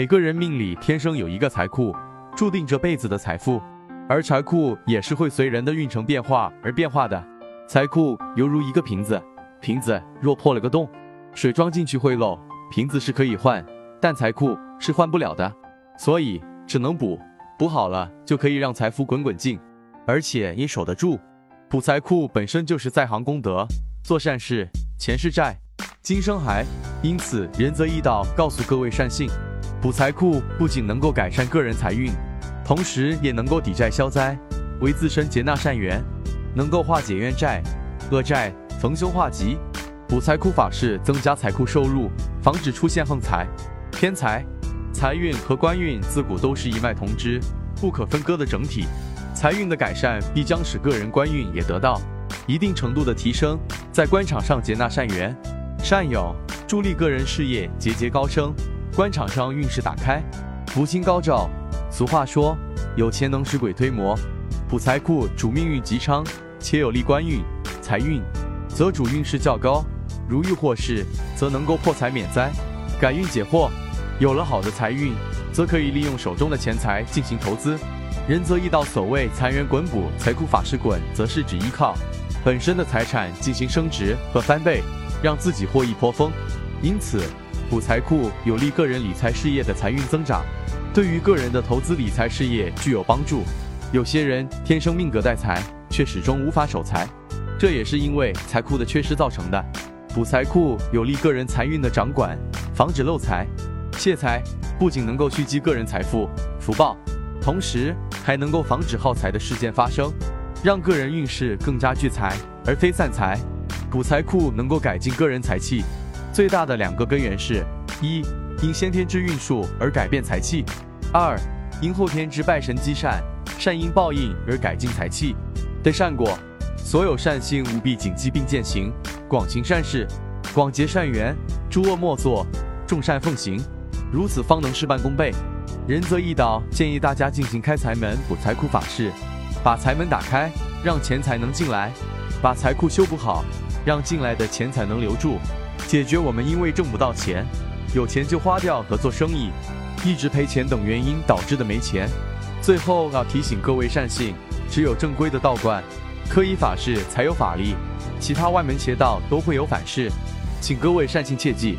每个人命里天生有一个财库，注定这辈子的财富，而财库也是会随人的运程变化而变化的。财库犹如一个瓶子，瓶子若破了个洞，水装进去会漏，瓶子是可以换，但财库是换不了的，所以只能补，补好了就可以让财富滚滚进，而且也守得住。补财库本身就是在行功德，做善事，前世债，今生还。因此，仁泽义道告诉各位善信，补财库不仅能够改善个人财运，同时也能够抵债消灾，为自身结纳善缘，能够化解冤债、恶债，逢凶化吉。补财库法事增加财库收入，防止出现横财、偏财。财运和官运自古都是一脉同支、不可分割的整体。财运的改善必将使个人官运也得到一定程度的提升，在官场上结纳善缘、善友，助力个人事业节节高升，官场上运势打开，福星高照。俗话说，有钱能使鬼推磨，补财库主命运吉昌，且有利官运、财运，则主运势较高。如遇祸事，则能够破财免灾，改运解惑。有了好的财运，则可以利用手中的钱财进行投资。仁则易道，所谓财源滚补，财库法师滚，则是指依靠本身的财产进行升值和翻倍，让自己获益颇丰。因此，补财库有利个人理财事业的财运增长，对于个人的投资理财事业具有帮助。有些人天生命格带财，却始终无法守财，这也是因为财库的缺失造成的。补财库有利个人财运的掌管，防止漏财、泄财，不仅能够蓄积个人财富福报，同时。还能够防止耗财的事件发生，让个人运势更加聚财而非散财。补财库能够改进个人财气，最大的两个根源是：一，因先天之运数而改变财气；二，因后天之拜神积善，善因报应而改进财气的善果。所有善心务必谨记并践行，广行善事，广结善缘，诸恶莫作，众善奉行，如此方能事半功倍。仁则易道建议大家进行开财门补财库法事，把财门打开，让钱财能进来；把财库修补好，让进来的钱财能留住，解决我们因为挣不到钱、有钱就花掉和做生意一直赔钱等原因导致的没钱。最后要提醒各位善信，只有正规的道观、科仪法事才有法力，其他外门邪道都会有反噬，请各位善信切记。